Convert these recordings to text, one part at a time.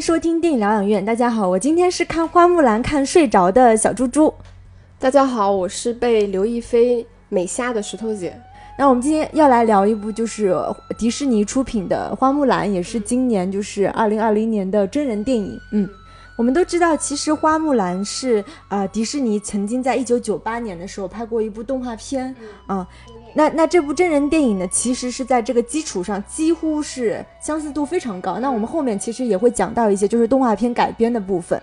迎收听电影疗养院。大家好，我今天是看花木兰看睡着的小猪猪。大家好，我是被刘亦菲美瞎的石头姐。那我们今天要来聊一部就是迪士尼出品的《花木兰》，也是今年就是二零二零年的真人电影。嗯，我们都知道，其实《花木兰》是呃迪士尼曾经在一九九八年的时候拍过一部动画片。嗯，那那这部真人电影呢，其实是在这个基础上几乎是相似度非常高。那我们后面其实也会讲到一些就是动画片改编的部分。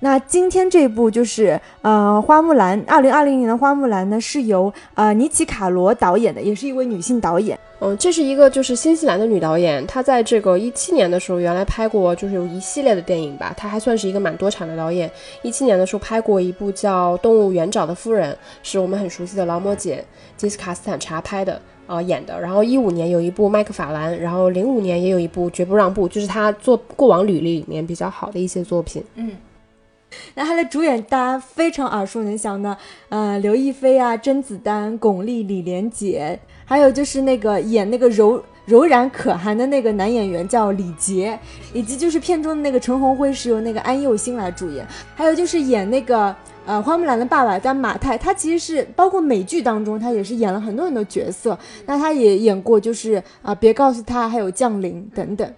那今天这部就是呃花木兰，二零二零年的花木兰呢是由呃尼奇卡罗导演的，也是一位女性导演。嗯，这是一个就是新西兰的女导演，她在这个一七年的时候原来拍过就是有一系列的电影吧，她还算是一个蛮多产的导演。一七年的时候拍过一部叫《动物园长的夫人》，是我们很熟悉的劳模姐杰斯卡斯坦查拍的呃演的。然后一五年有一部麦克法兰，然后零五年也有一部绝不让步，就是她做过往履历里面比较好的一些作品。嗯。那他的主演大家非常耳熟能详的，呃，刘亦菲啊，甄子丹、巩俐、李连杰，还有就是那个演那个柔柔然可汗的那个男演员叫李杰，以及就是片中的那个陈鸿辉是由那个安宥鑫来主演，还有就是演那个呃花木兰的爸爸叫马太，他其实是包括美剧当中他也是演了很多很多角色，那他也演过就是啊别告诉他，还有降临等等。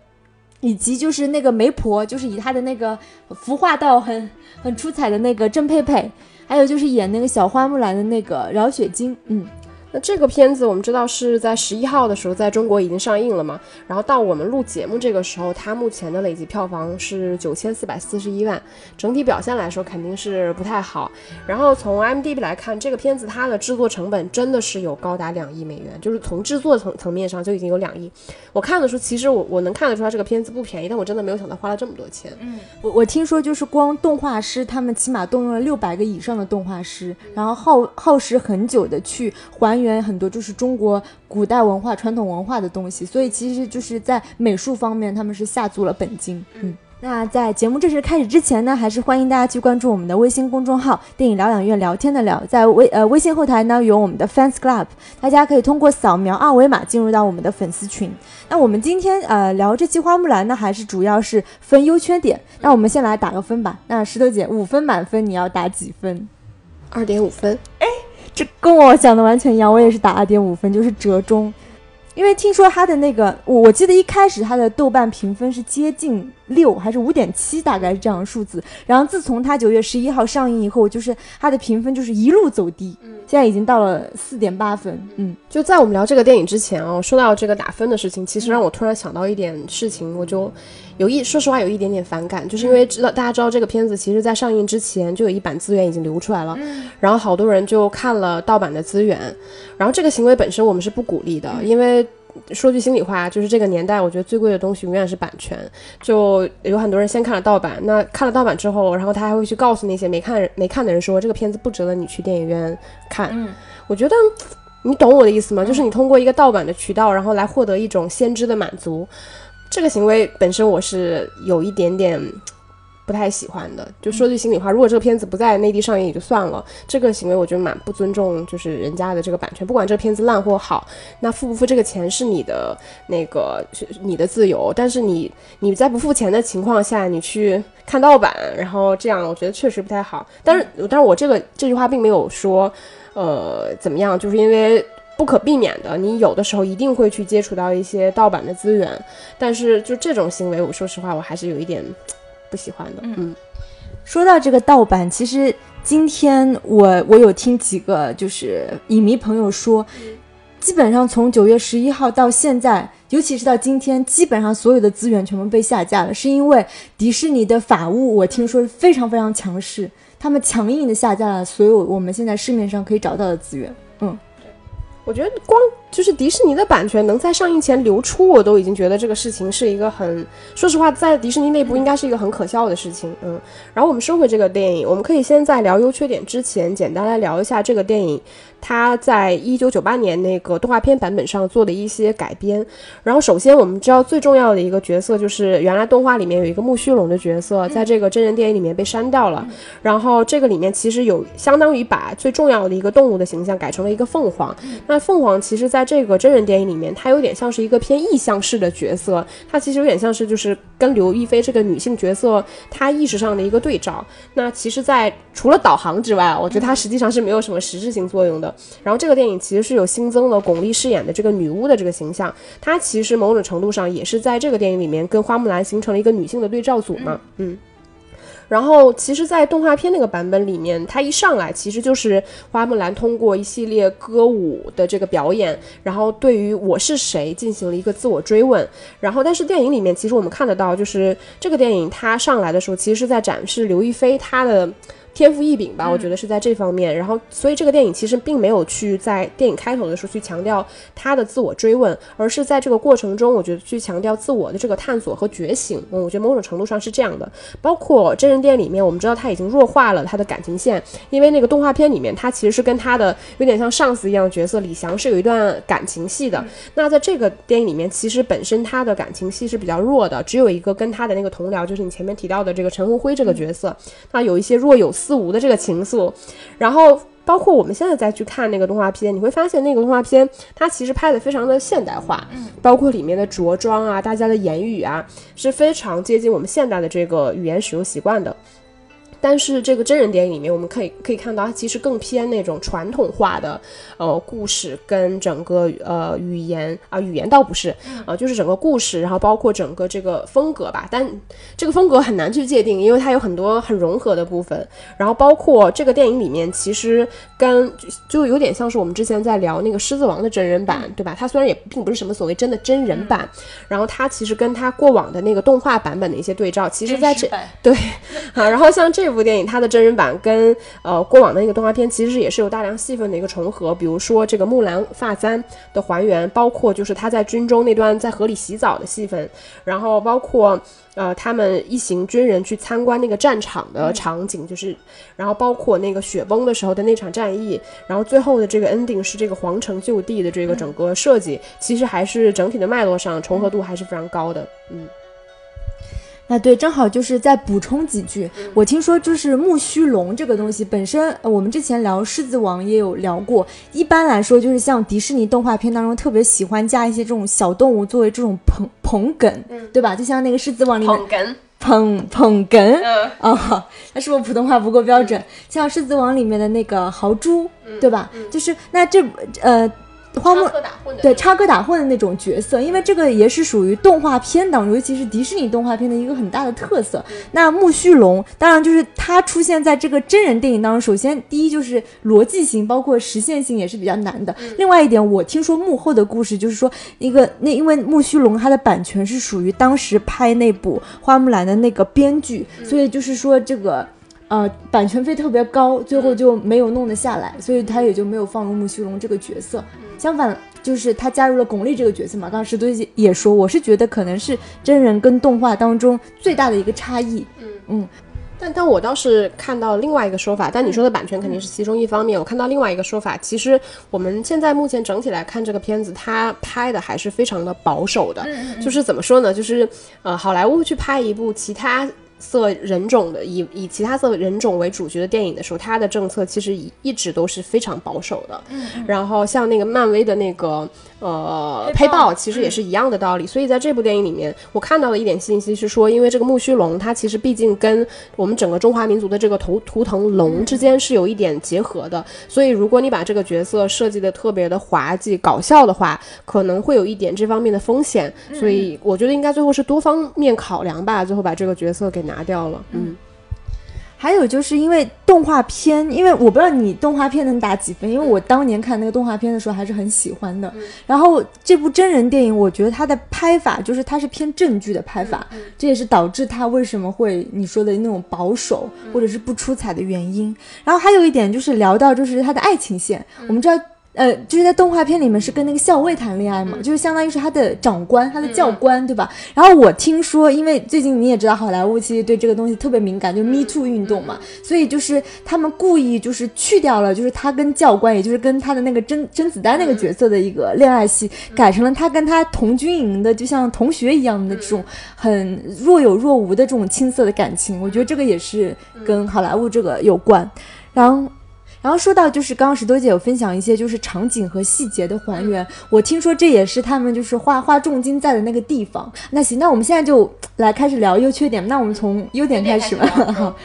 以及就是那个媒婆，就是以她的那个服化道很很出彩的那个郑佩佩，还有就是演那个小花木兰的那个饶雪晶，嗯。那这个片子我们知道是在十一号的时候在中国已经上映了嘛？然后到我们录节目这个时候，它目前的累计票房是九千四百四十一万，整体表现来说肯定是不太好。然后从 M D B 来看，这个片子它的制作成本真的是有高达两亿美元，就是从制作层层面上就已经有两亿。我看的时候，其实我我能看得出来这个片子不便宜，但我真的没有想到花了这么多钱。嗯，我我听说就是光动画师他们起码动用了六百个以上的动画师，然后耗耗时很久的去还。原很多就是中国古代文化、传统文化的东西，所以其实就是在美术方面，他们是下足了本金。嗯，那在节目正式开始之前呢，还是欢迎大家去关注我们的微信公众号“电影疗养院聊天的聊”。在微呃微信后台呢有我们的 Fans Club，大家可以通过扫描二维码进入到我们的粉丝群。那我们今天呃聊这期花木兰呢，还是主要是分优缺点。那我们先来打个分吧。那石头姐，五分满分你要打几分？二点五分。哎。这跟我想的完全一样，我也是打二点五分，就是折中。因为听说他的那个，我我记得一开始他的豆瓣评分是接近六，还是五点七，大概是这样的数字。然后自从它九月十一号上映以后，就是它的评分就是一路走低，嗯，现在已经到了四点八分。嗯，就在我们聊这个电影之前哦，说到这个打分的事情，其实让我突然想到一点事情，我就。有一说实话有一点点反感，就是因为知道大家知道这个片子其实在上映之前就有一版资源已经流出来了，然后好多人就看了盗版的资源，然后这个行为本身我们是不鼓励的，因为说句心里话，就是这个年代我觉得最贵的东西永远是版权，就有很多人先看了盗版，那看了盗版之后，然后他还会去告诉那些没看没看的人说这个片子不值得你去电影院看，我觉得你懂我的意思吗？就是你通过一个盗版的渠道，然后来获得一种先知的满足。这个行为本身我是有一点点不太喜欢的。就说句心里话，如果这个片子不在内地上映也就算了，这个行为我觉得蛮不尊重，就是人家的这个版权。不管这个片子烂或好，那付不付这个钱是你的那个你的自由。但是你你在不付钱的情况下，你去看盗版，然后这样我觉得确实不太好。但是但是我这个这句话并没有说，呃，怎么样，就是因为。不可避免的，你有的时候一定会去接触到一些盗版的资源，但是就这种行为，我说实话，我还是有一点不喜欢的。嗯，说到这个盗版，其实今天我我有听几个就是影迷朋友说，基本上从九月十一号到现在，尤其是到今天，基本上所有的资源全部被下架了，是因为迪士尼的法务，我听说非常非常强势，他们强硬的下架了所有我们现在市面上可以找到的资源。嗯。我觉得光就是迪士尼的版权能在上映前流出，我都已经觉得这个事情是一个很，说实话，在迪士尼内部应该是一个很可笑的事情。嗯，然后我们收回这个电影，我们可以先在聊优缺点之前，简单来聊一下这个电影。他在一九九八年那个动画片版本上做的一些改编，然后首先我们知道最重要的一个角色就是原来动画里面有一个木须龙的角色，在这个真人电影里面被删掉了，然后这个里面其实有相当于把最重要的一个动物的形象改成了一个凤凰。那凤凰其实在在这个真人电影里面，它有点像是一个偏意象式的角色，它其实有点像是就是跟刘亦菲这个女性角色她意识上的一个对照。那其实，在除了导航之外，我觉得它实际上是没有什么实质性作用的。然后这个电影其实是有新增了巩俐饰演的这个女巫的这个形象，她其实某种程度上也是在这个电影里面跟花木兰形成了一个女性的对照组嘛，嗯。然后，其实，在动画片那个版本里面，它一上来其实就是花木兰通过一系列歌舞的这个表演，然后对于我是谁进行了一个自我追问。然后，但是电影里面其实我们看得到，就是这个电影它上来的时候，其实是在展示刘亦菲她的。天赋异禀吧，我觉得是在这方面。然后，所以这个电影其实并没有去在电影开头的时候去强调他的自我追问，而是在这个过程中，我觉得去强调自我的这个探索和觉醒。嗯，我觉得某种程度上是这样的。包括真人电影里面，我们知道他已经弱化了他的感情线，因为那个动画片里面，他其实是跟他的有点像上司一样的角色李翔是有一段感情戏的。那在这个电影里面，其实本身他的感情戏是比较弱的，只有一个跟他的那个同僚，就是你前面提到的这个陈鸿辉这个角色，那有一些若有。四无的这个情愫，然后包括我们现在再去看那个动画片，你会发现那个动画片它其实拍的非常的现代化，嗯，包括里面的着装啊，大家的言语啊，是非常接近我们现代的这个语言使用习惯的。但是这个真人电影里面，我们可以可以看到，它其实更偏那种传统化的，呃，故事跟整个呃语言啊，语言倒不是，啊，就是整个故事，然后包括整个这个风格吧。但这个风格很难去界定，因为它有很多很融合的部分。然后包括这个电影里面，其实跟就有点像是我们之前在聊那个《狮子王》的真人版，对吧？它虽然也并不是什么所谓真的真人版，然后它其实跟它过往的那个动画版本的一些对照，其实在这对啊，然后像这。这部电影它的真人版跟呃过往的那个动画片其实也是有大量戏份的一个重合，比如说这个木兰发簪的还原，包括就是他在军中那段在河里洗澡的戏份，然后包括呃他们一行军人去参观那个战场的场景，就是然后包括那个雪崩的时候的那场战役，然后最后的这个 ending 是这个皇城就地的这个整个设计，其实还是整体的脉络上重合度还是非常高的，嗯。啊，对，正好就是再补充几句。我听说就是木须龙这个东西本身，我们之前聊《狮子王》也有聊过。一般来说，就是像迪士尼动画片当中特别喜欢加一些这种小动物作为这种捧捧哏，对吧？就像那个《狮子王》里面捧哏，捧捧哏。啊，那是不是普通话不够标准？像《狮子王》里面的那个豪猪，对吧？就是那这呃。花木对插科打诨的那种角色，因为这个也是属于动画片当中，尤其是迪士尼动画片的一个很大的特色。那木须龙当然就是它出现在这个真人电影当中，首先第一就是逻辑性，包括实现性也是比较难的。另外一点，我听说幕后的故事就是说，一个那因为木须龙它的版权是属于当时拍那部花木兰的那个编剧，所以就是说这个。呃，版权费特别高，最后就没有弄得下来，所以他也就没有放入木须龙这个角色。相反，就是他加入了巩俐这个角色嘛。刚刚石头也说，我是觉得可能是真人跟动画当中最大的一个差异。嗯嗯，但但我倒是看到另外一个说法，但你说的版权肯定是其中一方面。我看到另外一个说法，其实我们现在目前整体来看这个片子，它拍的还是非常的保守的。就是怎么说呢？就是呃，好莱坞去拍一部其他。色人种的以以其他色人种为主角的电影的时候，它的政策其实一一直都是非常保守的。嗯，然后像那个漫威的那个呃黑豹，其实也是一样的道理。所以在这部电影里面，我看到的一点信息是说，因为这个木须龙，它其实毕竟跟我们整个中华民族的这个图图腾龙之间是有一点结合的。所以如果你把这个角色设计的特别的滑稽搞笑的话，可能会有一点这方面的风险。所以我觉得应该最后是多方面考量吧，最后把这个角色给。拿掉了，嗯，还有就是因为动画片，因为我不知道你动画片能打几分，因为我当年看那个动画片的时候还是很喜欢的。然后这部真人电影，我觉得它的拍法就是它是偏正剧的拍法，这也是导致它为什么会你说的那种保守或者是不出彩的原因。然后还有一点就是聊到就是它的爱情线，我们知道。呃，就是在动画片里面是跟那个校尉谈恋爱嘛，就是相当于是他的长官，他的教官，对吧？然后我听说，因为最近你也知道，好莱坞其实对这个东西特别敏感，就 Me Too 运动嘛，所以就是他们故意就是去掉了，就是他跟教官，也就是跟他的那个甄甄子丹那个角色的一个恋爱戏，改成了他跟他同军营的，就像同学一样的这种很若有若无的这种青涩的感情。我觉得这个也是跟好莱坞这个有关，然后。然后说到就是刚刚石头姐有分享一些就是场景和细节的还原，我听说这也是他们就是花花重金在的那个地方。那行，那我们现在就来开始聊优缺点。那我们从优点开始吧。好，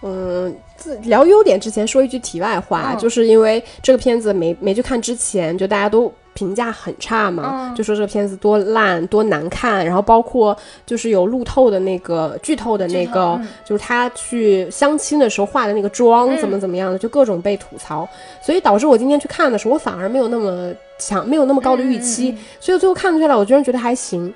嗯，自聊优点之前说一句题外话，嗯就是因为这个片子没没去看之前，就大家都评价很差嘛，嗯就说这个片子多烂多难看，然后包括就是有路透的那个剧透的那个，嗯就是他去相亲的时候化的那个妆怎么怎么样的，就各种被吐槽，所以导致我今天去看的时候，我反而没有那么强，没有那么高的预期，所以最后看下来，我居然觉得还行。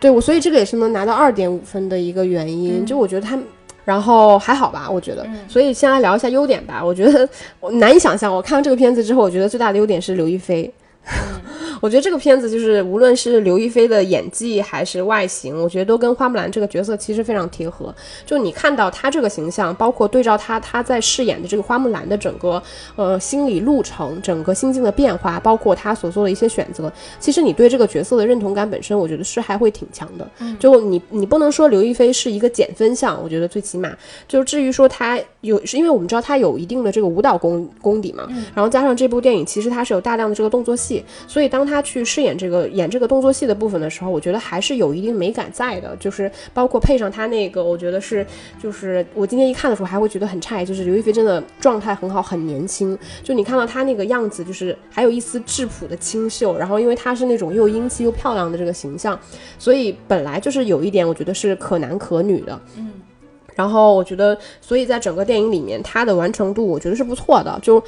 对我，所以这个也是能拿到二点五分的一个原因。嗯就我觉得他，然后还好吧，我觉得。嗯所以先来聊一下优点吧。我觉得我难以想象，我看完这个片子之后，我觉得最大的优点是刘亦菲。嗯。我觉得这个片子就是无论是刘亦菲的演技还是外形，我觉得都跟花木兰这个角色其实非常贴合。就你看到她这个形象，包括对照她她在饰演的这个花木兰的整个呃心理路程、整个心境的变化，包括她所做的一些选择，其实你对这个角色的认同感本身，我觉得是还会挺强的。就你你不能说刘亦菲是一个减分项，我觉得最起码就至于说她有，是因为我们知道她有一定的这个舞蹈功功底嘛，然后加上这部电影其实它是有大量的这个动作戏，所以当她去饰演这个演这个动作戏的部分的时候，我觉得还是有一定美感在的，就是包括配上他那个，我觉得是就是我今天一看的时候还会觉得很诧异，就是刘亦菲真的状态很好，很年轻，就你看到她那个样子，就是还有一丝质朴的清秀，然后因为她是那种又英气又漂亮的这个形象，所以本来就是有一点我觉得是可男可女的，嗯。然后我觉得，所以在整个电影里面，它的完成度我觉得是不错的。就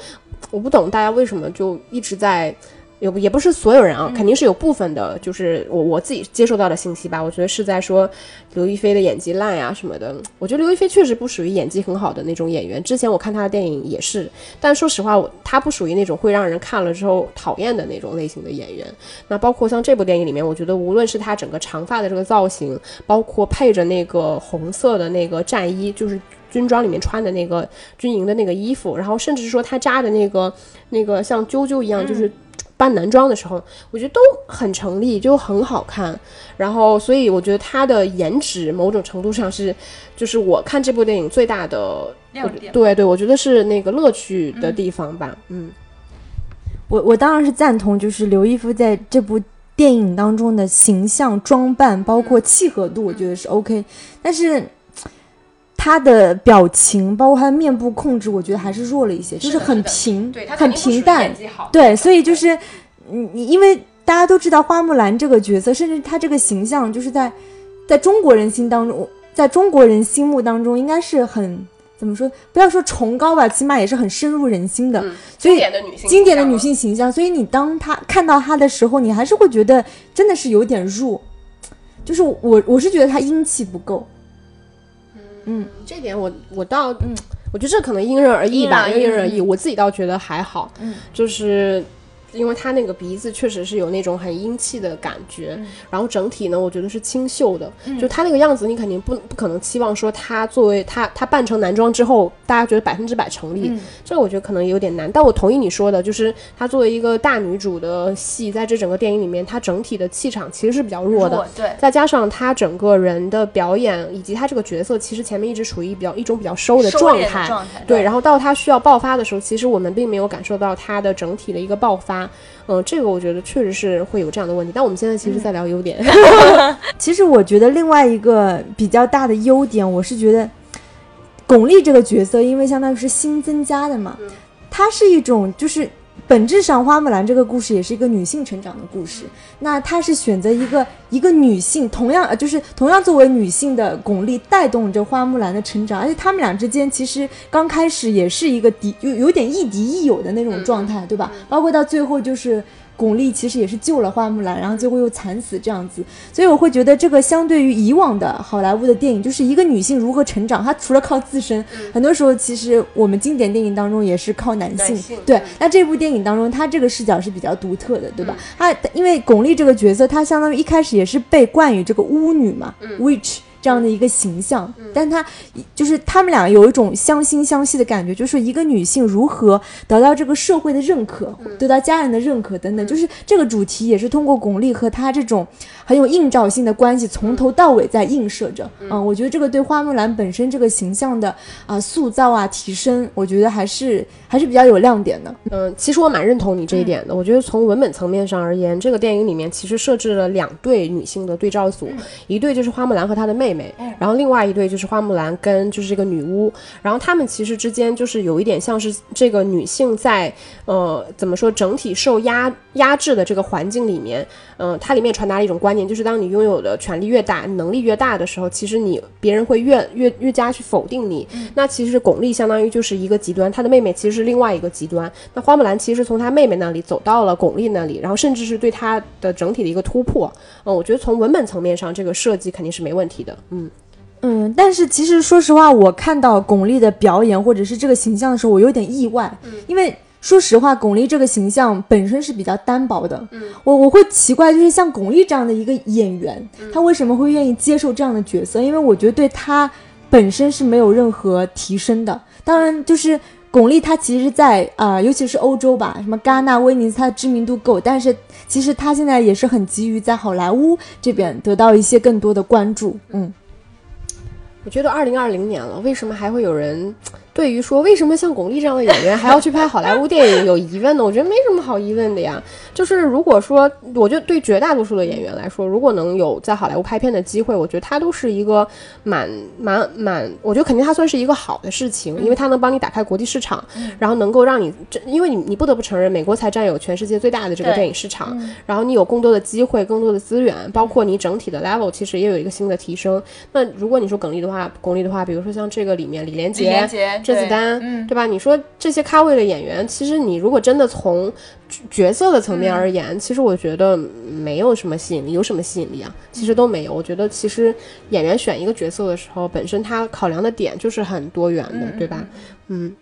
我不懂大家为什么就一直在，也不也不是所有人啊，肯定是有部分的，就是我我自己接收到的信息吧。我觉得是在说刘亦菲的演技烂呀、什么的。我觉得刘亦菲确实不属于演技很好的那种演员。之前我看她的电影也是，但说实话，我她不属于那种会让人看了之后讨厌的那种类型的演员。那包括像这部电影里面，我觉得无论是她整个长发的这个造型，包括配着那个红色的那个战衣，就是军装里面穿的那个军营的那个衣服，然后甚至是说她扎的那个那个像啾啾一样，就是扮男装的时候，我觉得都很成立，就很好看。然后，所以我觉得他的颜值某种程度上是，就是我看这部电影最大的亮点对对，我觉得是那个乐趣的地方吧。嗯我我当然是赞同，就是刘亦菲在这部电影当中的形象、装扮，包括契合度，我觉得是 OK。但是她的表情，包括她的面部控制，我觉得还是弱了一些，就是很平，很平淡。对，所以就是你你因为大家都知道花木兰这个角色，甚至她这个形象，就是在在中国人心当中，在中国人心目当中，应该是很怎么说？不要说崇高吧，起码也是很深入人心的。嗯所以的女性经典的女性形象，所以你当她看到她的时候，你还是会觉得真的是有点弱。就是我我是觉得她英气不够。嗯，这点我我倒，嗯，我觉得这可能因人而异吧，因人而异。我自己倒觉得还好，嗯，就是因为他那个鼻子确实是有那种很英气的感觉，然后整体呢，我觉得是清秀的，就他那个样子，你肯定不不可能期望说他作为他他扮成男装之后，大家觉得百分之百成立，这个我觉得可能有点难。但我同意你说的，就是她作为一个大女主的戏，在这整个电影里面，她整体的气场其实是比较弱的，对，再加上她整个人的表演以及她这个角色，其实前面一直处于比较一种比较收的状态，状态对，然后到她需要爆发的时候，其实我们并没有感受到她的整体的一个爆发。嗯、这个我觉得确实是会有这样的问题。但我们现在其实在聊优点，其实我觉得另外一个比较大的优点，我是觉得巩俐这个角色，因为相当于是新增加的嘛，它是一种就是本质上花木兰这个故事也是一个女性成长的故事。那她是选择一个一个女性，同样呃就是同样作为女性的巩俐带动着花木兰的成长，而且他们俩之间其实刚开始也是一个敌有有点亦敌亦友的那种状态，对吧？包括到最后就是。巩俐其实也是救了花木兰，然后最后又惨死这样子，所以我会觉得这个相对于以往的好莱坞的电影，就是一个女性如何成长，她除了靠自身，很多时候其实我们经典电影当中也是靠男性。对嗯，那这部电影当中，她这个视角是比较独特的，对吧？她因为巩俐这个角色，她相当于一开始也是被冠以这个巫女嘛、w i t c h 这样的一个形象，但他就是他们俩有一种相惺相惜的感觉，就是一个女性如何得到这个社会的认可，得到家人的认可等等，就是这个主题也是通过巩俐和她这种很有映照性的关系，从头到尾在映射着。嗯，我觉得这个对花木兰本身这个形象的啊塑造啊提升，我觉得还是还是比较有亮点的。嗯，其实我蛮认同你这一点的。我觉得从文本层面上而言，这个电影里面其实设置了两对女性的对照组，一对就是花木兰和她的妹妹，然后另外一对就是花木兰跟就是这个女巫，然后他们其实之间就是有一点像是这个女性在呃怎么说整体受压压制的这个环境里面，嗯、它里面传达了一种观念，就是当你拥有的权力越大，能力越大的时候，其实你别人会越越越加去否定你。那其实巩俐相当于就是一个极端，她的妹妹其实是另外一个极端。那花木兰其实从她妹妹那里走到了巩俐那里，然后甚至是对她的整体的一个突破。嗯，我觉得从文本层面上，这个设计肯定是没问题的。嗯，嗯，但是其实说实话，我看到巩俐的表演或者是这个形象的时候，我有点意外，因为说实话，巩俐这个形象本身是比较单薄的。嗯，我我会奇怪，就是像巩俐这样的一个演员，她为什么会愿意接受这样的角色？因为我觉得对她本身是没有任何提升的。当然，就是巩俐她其实在，啊，尤其是欧洲吧，什么戛纳、威尼斯，她的知名度够，但是其实她现在也是很急于在好莱坞这边得到一些更多的关注。嗯。我觉得二零二零年了，为什么还会有人对于说为什么像巩俐这样的演员还要去拍好莱坞电影有疑问呢？我觉得没什么好疑问的呀。就是如果说，我觉得对绝大多数的演员来说，如果能有在好莱坞拍片的机会，我觉得他都是一个蛮蛮蛮，我觉得肯定他算是一个好的事情，因为他能帮你打开国际市场，然后能够让你，这因为你你不得不承认，美国才占有全世界最大的这个电影市场，然后你有更多的机会、更多的资源，包括你整体的 level 其实也有一个新的提升。那如果你说巩俐的话，巩俐的话，比如说像这个里面李连杰、甄子丹，嗯对吧？你说这些咖位的演员，其实你如果真的从角色的层面而言，其实我觉得没有什么吸引力，有什么吸引力啊？其实都没有。我觉得其实演员选一个角色的时候，本身他考量的点就是很多元的，对吧？嗯。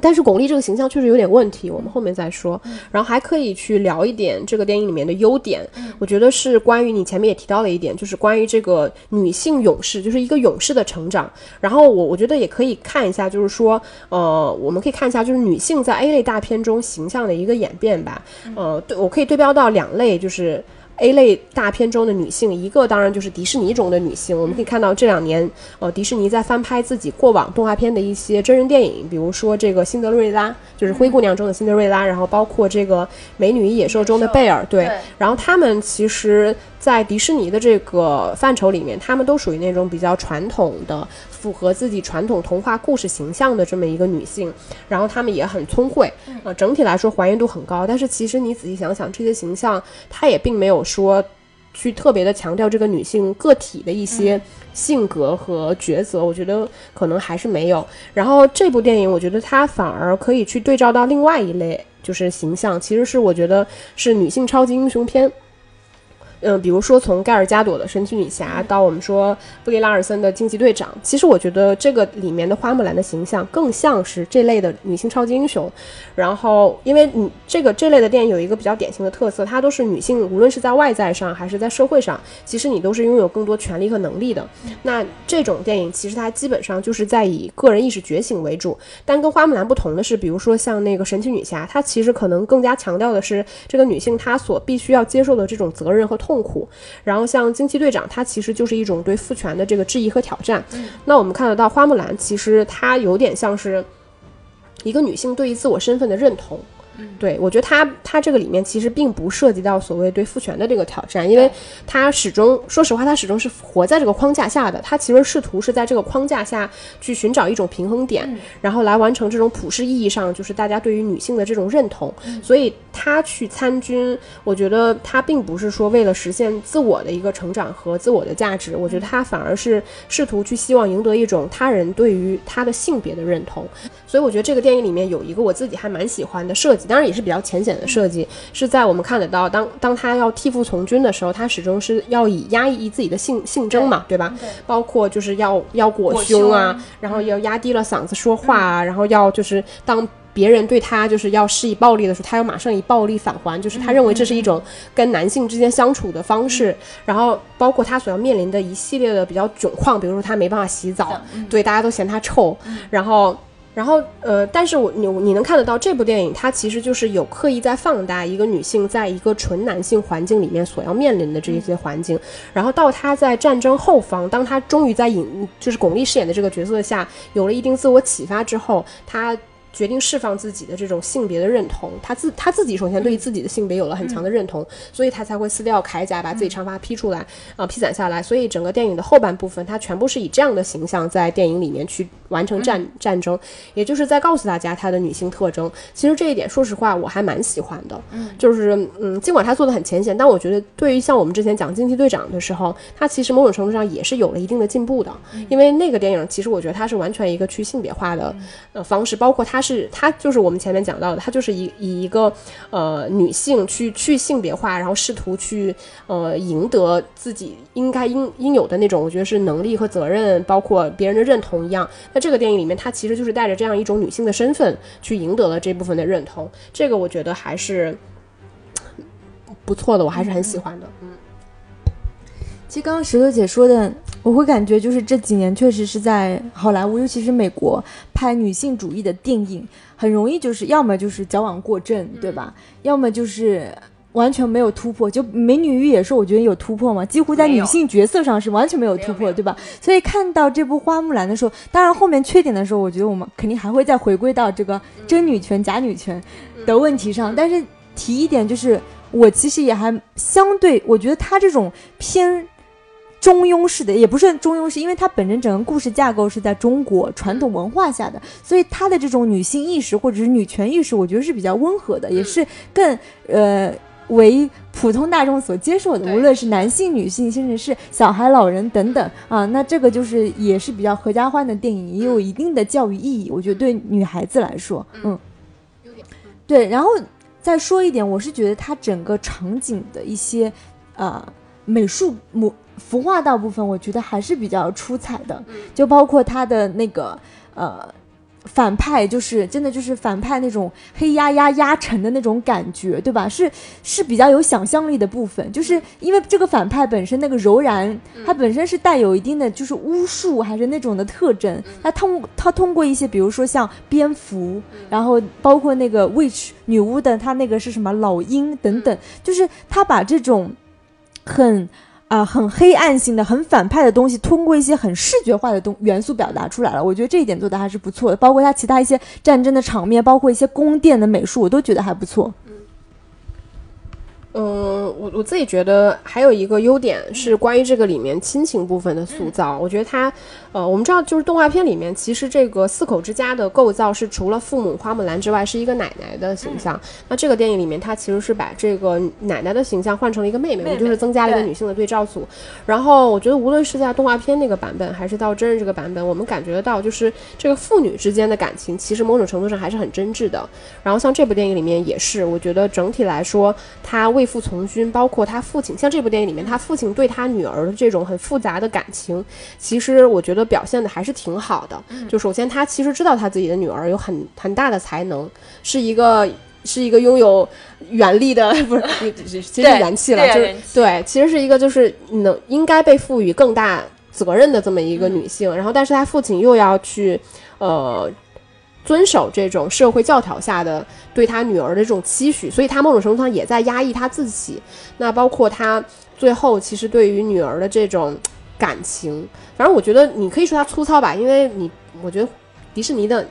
但是巩俐这个形象确实有点问题，我们后面再说。然后还可以去聊一点这个电影里面的优点，我觉得是关于你前面也提到了一点，就是关于这个女性勇士，就是一个勇士的成长。然后我我觉得也可以看一下，就是说，呃，我们可以看一下，就是女性在 A 类大片中形象的一个演变吧。呃，对我可以对标到两类，就是。A 类大片中的女性，一个当然就是迪士尼中的女性。我们可以看到这两年，呃，迪士尼在翻拍自己过往动画片的一些真人电影，比如说这个《辛德瑞拉》，就是《灰姑娘》中的辛德瑞拉，然后包括这个《美女与野兽》中的贝尔，对。对然后他们其实，在迪士尼的这个范畴里面，他们都属于那种比较传统的、符合自己传统童话故事形象的这么一个女性。然后她们也很聪慧，呃，整体来说还原度很高。但是其实你仔细想想，这些形象，她也并没有说去特别的强调这个女性个体的一些性格和抉择，我觉得可能还是没有。然后这部电影，我觉得它反而可以去对照到另外一类，就是形象，其实是我觉得是女性超级英雄片。嗯，比如说从盖尔加朵的神奇女侠到我们说布里拉尔森的惊奇队长，其实我觉得这个里面的花木兰的形象更像是这类的女性超级英雄。然后，因为你这个这类的电影有一个比较典型的特色，它都是女性，无论是在外在上还是在社会上，其实你都是拥有更多权利和能力的。那这种电影其实它基本上就是在以个人意识觉醒为主，但跟花木兰不同的是，比如说像那个神奇女侠，它其实可能更加强调的是这个女性她所必须要接受的这种责任和痛痛苦。然后像惊奇队长，它其实就是一种对父权的这个质疑和挑战。那我们看得到花木兰，其实她有点像是一个女性对于自我身份的认同。对，我觉得他他这个里面其实并不涉及到所谓对父权的这个挑战，因为他始终说实话，他始终是活在这个框架下的。他其实试图是在这个框架下去寻找一种平衡点，然后来完成这种普世意义上就是大家对于女性的这种认同。所以他去参军，我觉得他并不是说为了实现自我的一个成长和自我的价值，我觉得他反而是试图去希望赢得一种他人对于他的性别的认同。所以我觉得这个电影里面有一个我自己还蛮喜欢的设计当然也是比较浅显的设计，是在我们看得到，当当他要替父从军的时候，他始终是要以压抑自己的性性征嘛，对吧？包括就是要要裹胸啊，然后要压低了嗓子说话啊，然后要就是当。别人对他就是要施以暴力的时候，他要马上以暴力返还，就是他认为这是一种跟男性之间相处的方式。然后包括他所要面临的一系列的比较窘况，比如说他没办法洗澡，对大家都嫌他臭。然后，然后呃，但是我你你能看得到这部电影，它其实就是有刻意在放大一个女性在一个纯男性环境里面所要面临的这一些环境。然后到她在战争后方，当她终于在影就是巩俐饰演的这个角色下有了一定自我启发之后，她。决定释放自己的这种性别的认同，他自他自己首先对于自己的性别有了很强的认同，所以他才会撕掉铠甲，把自己长发披出来，啊，披散下来。所以整个电影的后半部分，他全部是以这样的形象在电影里面去完成战战争，也就是在告诉大家他的女性特征。其实这一点，说实话，我还蛮喜欢的。嗯，就是嗯，尽管他做的很浅显，但我觉得对于像我们之前讲惊奇队长的时候，他其实某种程度上也是有了一定的进步的。因为那个电影，其实我觉得它是完全一个去性别化的呃方式，包括他。是她，就是我们前面讲到的，她就是以以一个呃女性去去性别化，然后试图去呃赢得自己应该应应有的那种，我觉得是能力和责任，包括别人的认同一样。那这个电影里面，她其实就是带着这样一种女性的身份去赢得了这部分的认同。这个我觉得还是不错的，我还是很喜欢的。其实刚刚石头姐说的，我会感觉就是这几年确实是在好莱坞，尤其是美国拍女性主义的电影，很容易就是要么就是矫枉过正，对吧？要么就是完全没有突破。就《美女与野兽》，我觉得有突破吗？几乎在女性角色上是完全没有突破，对吧？所以看到这部《花木兰》的时候，当然后面缺点的时候，我觉得我们肯定还会再回归到这个真女权、假女权的问题上。但是提一点就是，我其实也还相对，我觉得她这种偏。中庸式的也不是中庸式，因为它本身整个故事架构是在中国传统文化下的，所以它的这种女性意识或者是女权意识，我觉得是比较温和的，也是更呃为普通大众所接受的。无论是男性、女性，甚至是小孩、老人等等啊，那这个就是也是比较合家欢的电影，也有一定的教育意义。我觉得对女孩子来说，嗯，对。然后再说一点，我是觉得它整个场景的一些啊美术模。服化道部分，我觉得还是比较出彩的，就包括他的那个呃反派，就是真的就是反派那种黑压压压沉的那种感觉，对吧？是是比较有想象力的部分，就是因为这个反派本身那个柔然，它本身是带有一定的就是巫术还是那种的特征，他通他通过一些比如说像蝙蝠，然后包括那个 witch 女巫的他那个是什么老鹰等等，就是他把这种很。啊，很黑暗性的、很反派的东西，通过一些很视觉化的东元素表达出来了。我觉得这一点做的还是不错的，包括它其他一些战争的场面，包括一些宫殿的美术，我都觉得还不错。嗯，我我自己觉得还有一个优点是关于这个里面亲情部分的塑造。我觉得它，呃，我们知道就是动画片里面，其实这个四口之家的构造是除了父母花木兰之外，是一个奶奶的形象。那这个电影里面，它其实是把这个奶奶的形象换成了一个妹妹，我们就是增加了一个女性的对照组。然后我觉得无论是在动画片那个版本，还是到真人这个版本，我们感觉得到就是这个父女之间的感情，其实某种程度上还是很真挚的。然后像这部电影里面也是，我觉得整体来说，它为为父从军，包括他父亲，像这部电影里面，他父亲对他女儿的这种很复杂的感情，其实我觉得表现的还是挺好的。就首先，他其实知道他自己的女儿有很很大的才能，是一个是一个拥有原力的，不是，其实元气了，就是对，其实是一个就是能应该被赋予更大责任的这么一个女性。然后，但是他父亲又要去呃。遵守这种社会教条下的对他女儿的这种期许，所以他某种程度上也在压抑他自己。那包括他最后其实对于女儿的这种感情，反正我觉得你可以说他粗糙吧，因为你我觉得迪士尼的，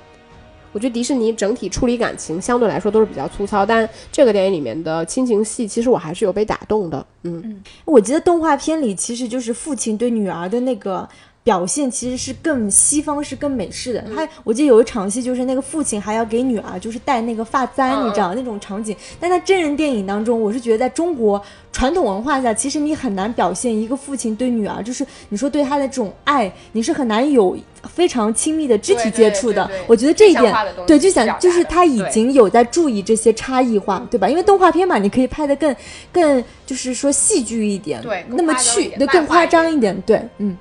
我觉得迪士尼整体处理感情相对来说都是比较粗糙，但这个电影里面的亲情戏，其实我还是有被打动的。嗯，我记得动画片里其实就是父亲对女儿的那个。表现其实是更西方，是更美式的。他我记得有一场戏，就是那个父亲还要给女儿就是戴那个发簪，你知道那种场景。但在真人电影当中，我是觉得在中国传统文化下，其实你很难表现一个父亲对女儿，就是你说对他的这种爱，你是很难有非常亲密的肢体接触的。我觉得这一点，对，就想就是他已经有在注意这些差异化，对吧？因为动画片嘛，你可以拍的更更就是说戏剧一点，对，那么去对更夸张一点，对，嗯。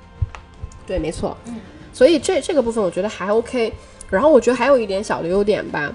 对，没错，嗯，所以这这个部分我觉得还 OK，然后我觉得还有一点小的优点吧，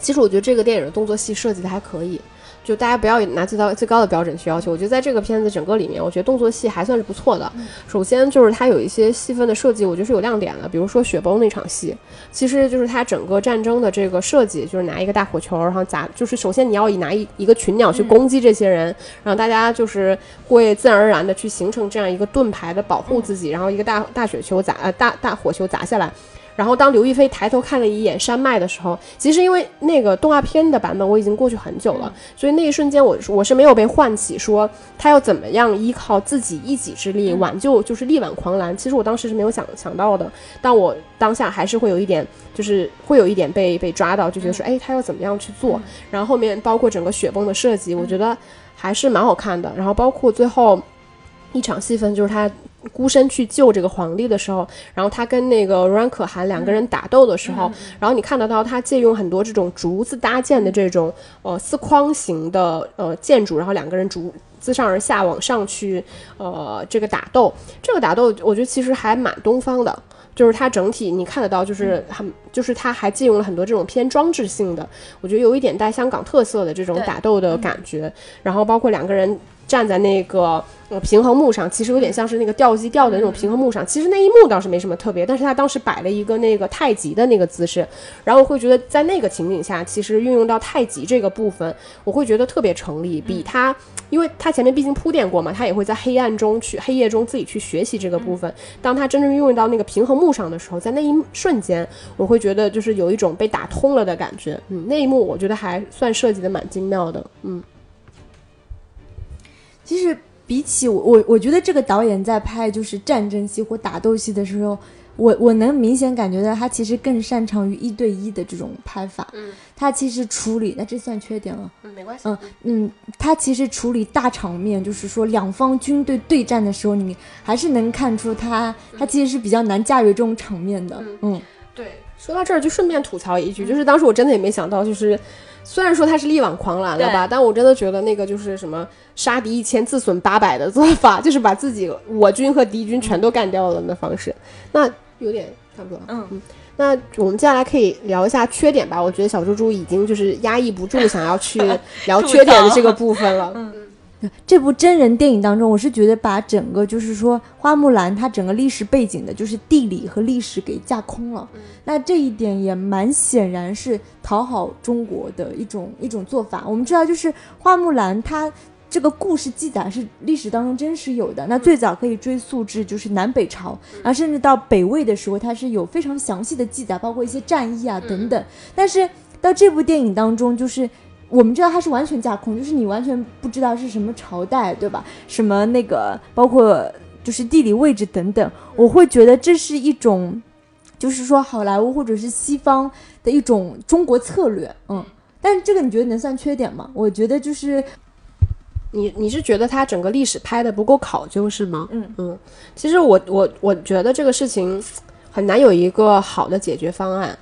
其实我觉得这个电影的动作戏设计的还可以。就大家不要拿最高最高的标准去要求，我觉得在这个片子整个里面，我觉得动作戏还算是不错的。首先就是它有一些戏份的设计，我觉得是有亮点的。比如说雪崩那场戏，其实就是它整个战争的这个设计，就是拿一个大火球，然后砸，就是首先你要以拿一一个群鸟去攻击这些人，然后大家就是会自然而然的去形成这样一个盾牌的保护自己，然后一个大大雪球砸呃大大火球砸下来。然后当刘亦菲抬头看了一眼山脉的时候，其实因为那个动画片的版本我已经过去很久了，所以那一瞬间我我是没有被唤起，说他要怎么样依靠自己一己之力挽救，就是力挽狂澜。其实我当时是没有想想到的，但我当下还是会有一点，就是会有一点被被抓到，就觉得说，哎，他要怎么样去做？然后后面包括整个雪崩的设计，我觉得还是蛮好看的。然后包括最后一场戏份，就是他。孤身去救这个皇帝的时候，然后他跟那个柔然可汗两个人打斗的时候，然后你看得到他借用很多这种竹子搭建的这种呃四框形的呃建筑，然后两个人逐自上而下往上去呃这个打斗，这个打斗我觉得其实还蛮东方的，就是它整体你看得到就是很就是它还借用了很多这种偏装置性的，我觉得有一点带香港特色的这种打斗的感觉，然后包括两个人。站在那个呃平衡木上，其实有点像是那个吊机吊的那种平衡木上。其实那一幕倒是没什么特别，但是他当时摆了一个那个太极的那个姿势，然后我会觉得在那个情景下，其实运用到太极这个部分，我会觉得特别成立。比他，因为他前面毕竟铺垫过嘛，他也会在黑暗中去黑夜中自己去学习这个部分。当他真正运用到那个平衡木上的时候，在那一瞬间，我会觉得就是有一种被打通了的感觉。嗯，那一幕我觉得还算设计的蛮精妙的。嗯。其实比起我，我我觉得这个导演在拍就是战争戏或打斗戏的时候，我我能明显感觉到他其实更擅长于一对一的这种拍法。嗯，他其实处理，那这算缺点了。嗯，没关系。嗯嗯，他其实处理大场面，就是说两方军队对战的时候，你还是能看出他他其实是比较难驾驭这种场面的。嗯，对。说到这儿就顺便吐槽一句，就是当时我真的也没想到，就是。虽然说他是力挽狂澜了吧，但我真的觉得那个就是什么杀敌一千自损八百的做法，就是把自己我军和敌军全都干掉了的方式，那有点差不多。嗯嗯，那我们接下来可以聊一下缺点吧。我觉得小猪猪已经就是压抑不住想要去 聊缺点的这个部分了。嗯。这部真人电影当中，我是觉得把整个就是说花木兰它整个历史背景的，就是地理和历史给架空了。那这一点也蛮显然是讨好中国的一种一种做法。我们知道，就是花木兰它这个故事记载是历史当中真实有的。那最早可以追溯至就是南北朝，啊，甚至到北魏的时候，它是有非常详细的记载，包括一些战役啊等等。但是到这部电影当中，就是。我们知道它是完全架空，就是你完全不知道是什么朝代，对吧？什么那个，包括就是地理位置等等，我会觉得这是一种，就是说好莱坞或者是西方的一种中国策略，嗯。但是这个你觉得能算缺点吗？我觉得就是，你你是觉得它整个历史拍的不够考究是吗？嗯嗯。其实我我我觉得这个事情很难有一个好的解决方案，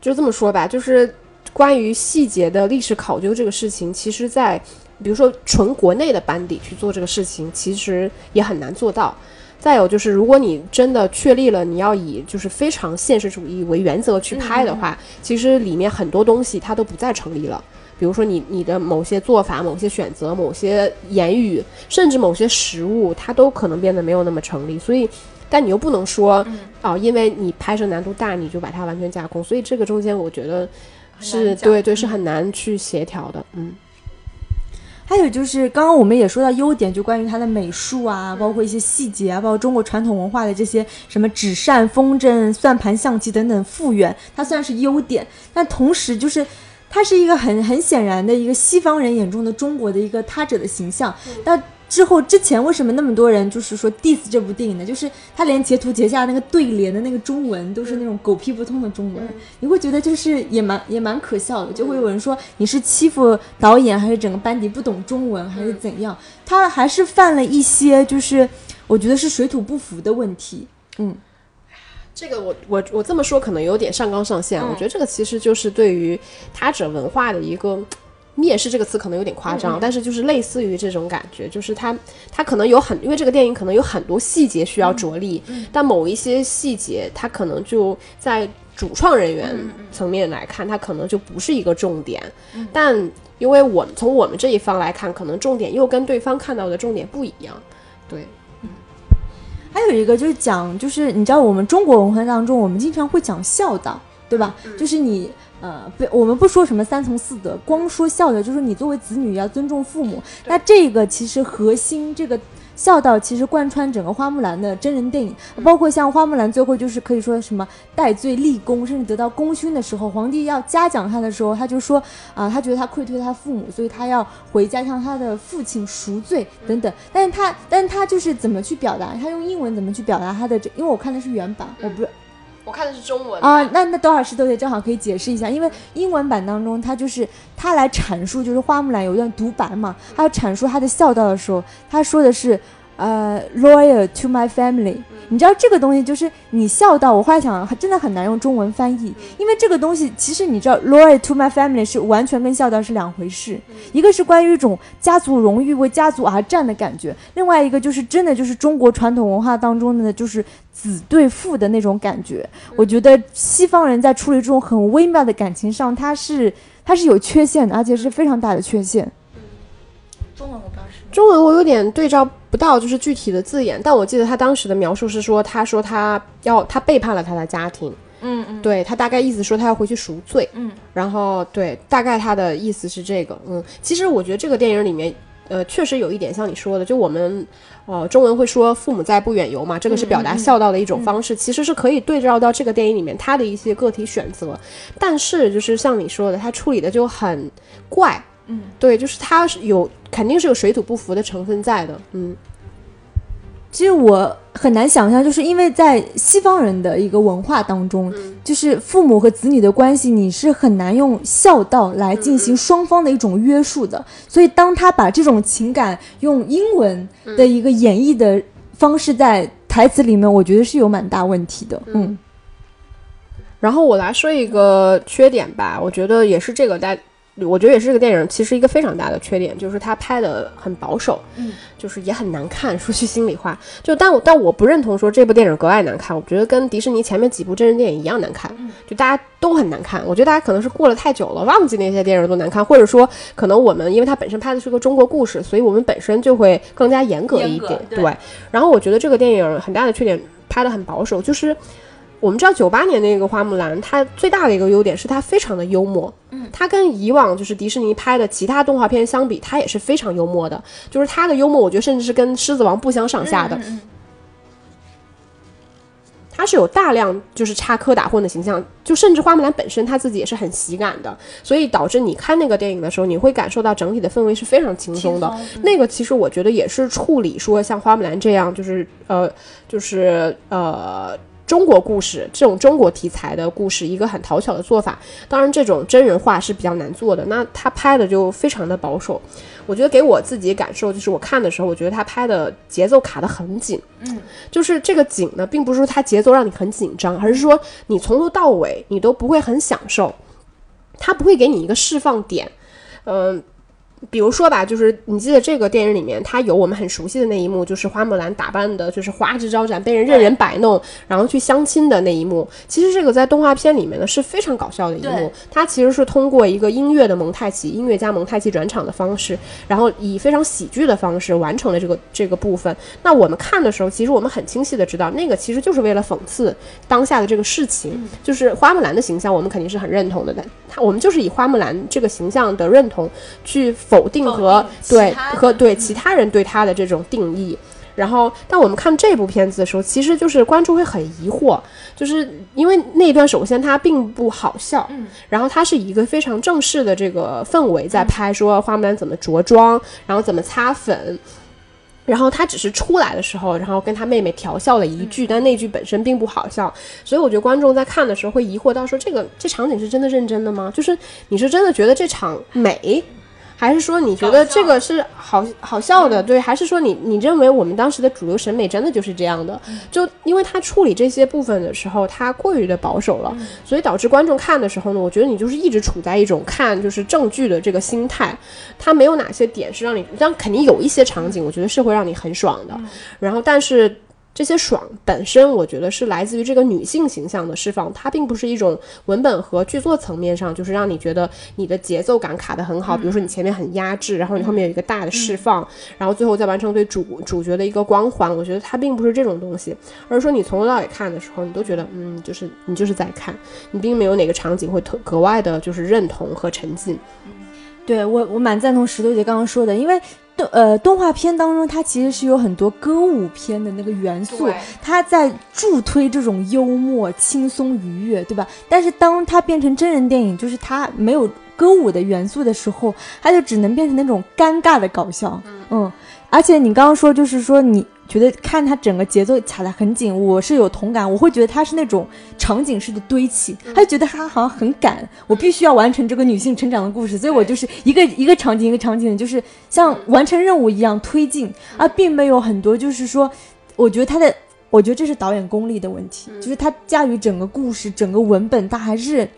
就这么说吧，就是。关于细节的历史考究这个事情，其实，在比如说纯国内的班底去做这个事情，其实也很难做到。再有就是，如果你真的确立了你要以就是非常现实主义为原则去拍的话，其实里面很多东西它都不再成立了。比如说你你的某些做法、某些选择、某些言语，甚至某些食物，它都可能变得没有那么成立。所以，但你又不能说哦，因为你拍摄难度大，你就把它完全架空。所以这个中间，我觉得。是对对，是很难去协调的。嗯，还有就是刚刚我们也说到优点，就关于它的美术啊，包括一些细节啊，包括中国传统文化的这些什么纸扇、风筝、算盘、象棋等等复原，它算是优点。但同时就是它是一个很很显然的一个西方人眼中的中国的一个他者的形象。那之后之前为什么那么多人就是说 diss 这部电影呢？就是他连截图截下那个对联的那个中文都是那种狗屁不通的中文，你会觉得就是也蛮也蛮可笑的，就会有人说你是欺负导演还是整个班底不懂中文还是怎样？他还是犯了一些就是我觉得是水土不服的问题。嗯，这个我我我这么说可能有点上纲上线，我觉得这个其实就是对于他者文化的一个。蔑视这个词可能有点夸张，但是就是类似于这种感觉，就是它它可能有很，因为这个电影可能有很多细节需要着力，但某一些细节它可能就在主创人员层面来看，它可能就不是一个重点。但因为我们从我们这一方来看，可能重点又跟对方看到的重点不一样。对，还有一个就是讲，就是你知道我们中国文化当中，我们经常会讲孝道，对吧？就是你。呃，不，我们不说什么三从四德，光说孝道，就是你作为子女要尊重父母。那这个其实核心，这个孝道其实贯穿整个花木兰的真人电影，包括像花木兰最后就是可以说什么戴罪立功，甚至得到功勋的时候，皇帝要嘉奖他的时候，他就说啊，他觉得他愧对他父母，所以他要回家向他的父亲赎罪等等。但是他，但是他就是怎么去表达？他用英文怎么去表达他的这？因为我看的是原版，我不。我看的是中文啊，那那多少是都得正好可以解释一下，因为英文版当中，他就是他来阐述，就是花木兰有一段独白嘛，他要阐述他的孝道的时候，他说的是。呃，loyal to my family，你知道这个东西就是你孝道。我后来想，真的很难用中文翻译，因为这个东西其实你知道，loyal to my family 是完全跟孝道是两回事。一个是关于一种家族荣誉、为家族而战的感觉，另外一个就是真的就是中国传统文化当中的就是子对父的那种感觉。我觉得西方人在处理这种很微妙的感情上，他是他是有缺陷的，而且是非常大的缺陷。中文我不知道是中文，我有点对照不到，就是具体的字眼。但我记得他当时的描述是说，他说他要他背叛了他的家庭，嗯嗯，对他大概意思说他要回去赎罪，嗯，然后对，大概他的意思是这个，嗯，其实我觉得这个电影里面，呃，确实有一点像你说的，就我们呃中文会说父母在不远游嘛，这个是表达孝道的一种方式，其实是可以对照到这个电影里面他的一些个体选择，但是就是像你说的，他处理的就很怪。嗯，对，就是它是有肯定是有水土不服的成分在的。嗯，其实我很难想象，就是因为在西方人的一个文化当中，就是父母和子女的关系，你是很难用孝道来进行双方的一种约束的。所以，当他把这种情感用英文的一个演绎的方式在台词里面，我觉得是有蛮大问题的。嗯，然后我来说一个缺点吧，我觉得也是这个在。我觉得也是这个电影，其实一个非常大的缺点就是它拍的很保守，嗯，就是也很难看。说句心里话，就但我但我不认同说这部电影格外难看。我觉得跟迪士尼前面几部真人电影一样难看，就大家都很难看。我觉得大家可能是过了太久了，忘记那些电影都难看，或者说可能我们因为它本身拍的是个中国故事，所以我们本身就会更加严格一点。对。然后我觉得这个电影很大的缺点，拍的很保守，就是。我们知道九八年那个花木兰，它最大的一个优点是它非常的幽默。嗯，它跟以往就是迪士尼拍的其他动画片相比，它也是非常幽默的。就是它的幽默，我觉得甚至是跟狮子王不相上下的。它是有大量就是插科打诨的形象，就甚至花木兰本身她自己也是很喜感的，所以导致你看那个电影的时候，你会感受到整体的氛围是非常轻松的。那个其实我觉得也是处理说像花木兰这样，就是呃，就是呃。中国故事这种中国题材的故事，一个很讨巧的做法。当然，这种真人化是比较难做的。那他拍的就非常的保守。我觉得给我自己感受就是，我看的时候，我觉得他拍的节奏卡得很紧。嗯，就是这个紧呢，并不是说他节奏让你很紧张，而是说你从头到尾你都不会很享受，他不会给你一个释放点。嗯。比如说吧，就是你记得这个电影里面，它有我们很熟悉的那一幕，就是花木兰打扮的，就是花枝招展，被人任人摆弄，然后去相亲的那一幕。其实这个在动画片里面呢是非常搞笑的一幕。它其实是通过一个音乐的蒙太奇，音乐加蒙太奇转场的方式，然后以非常喜剧的方式完成了这个这个部分。那我们看的时候，其实我们很清晰的知道，那个其实就是为了讽刺当下的这个事情，就是花木兰的形象，我们肯定是很认同的。但他我们就是以花木兰这个形象的认同去。否定和对和对其他人对他的这种定义，然后当我们看这部片子的时候，其实就是观众会很疑惑，就是因为那一段首先它并不好笑，嗯，然后它是一个非常正式的这个氛围在拍，说花木兰怎么着装，然后怎么擦粉。然后他只是出来的时候，然后跟他妹妹调笑了一句，但那句本身并不好笑，所以我觉得观众在看的时候会疑惑到说，这个这场景是真的认真的吗？就是你是真的觉得这场美，还是说你觉得这个是好好笑的？对，还是说你你认为我们当时的主流审美真的就是这样的？就因为他处理这些部分的时候，他过于的保守了，所以导致观众看的时候呢，我觉得你就是一直处在一种看就是正剧的这个心态，他没有哪些点是让你，但肯定有一些场景，我觉得是会让你很爽的，然后但是。这些爽本身，我觉得是来自于这个女性形象的释放，它并不是一种文本和剧作层面上，就是让你觉得你的节奏感卡得很好。比如说你前面很压制，然后你后面有一个大的释放，然后最后再完成对主主角的一个光环。我觉得它并不是这种东西，而是说你从头到尾看的时候，你都觉得嗯，就是你就是在看，你并没有哪个场景会特格外的就是认同和沉浸。对我，我蛮赞同石头姐刚刚说的，因为动呃动画片当中，它其实是有很多歌舞片的那个元素，它在助推这种幽默、轻松、愉悦，对吧？但是当它变成真人电影，就是它没有歌舞的元素的时候，它就只能变成那种尴尬的搞笑。嗯，而且你刚刚说，就是说你。觉得看他整个节奏卡得很紧，我是有同感。我会觉得他是那种场景式的堆砌，他就觉得他好像很赶，我必须要完成这个女性成长的故事，所以我就是一个一个场景一个场景，就是像完成任务一样推进，而并没有很多就是说，我觉得他的，我觉得这是导演功力的问题，就是他驾驭整个故事整个文本，他还是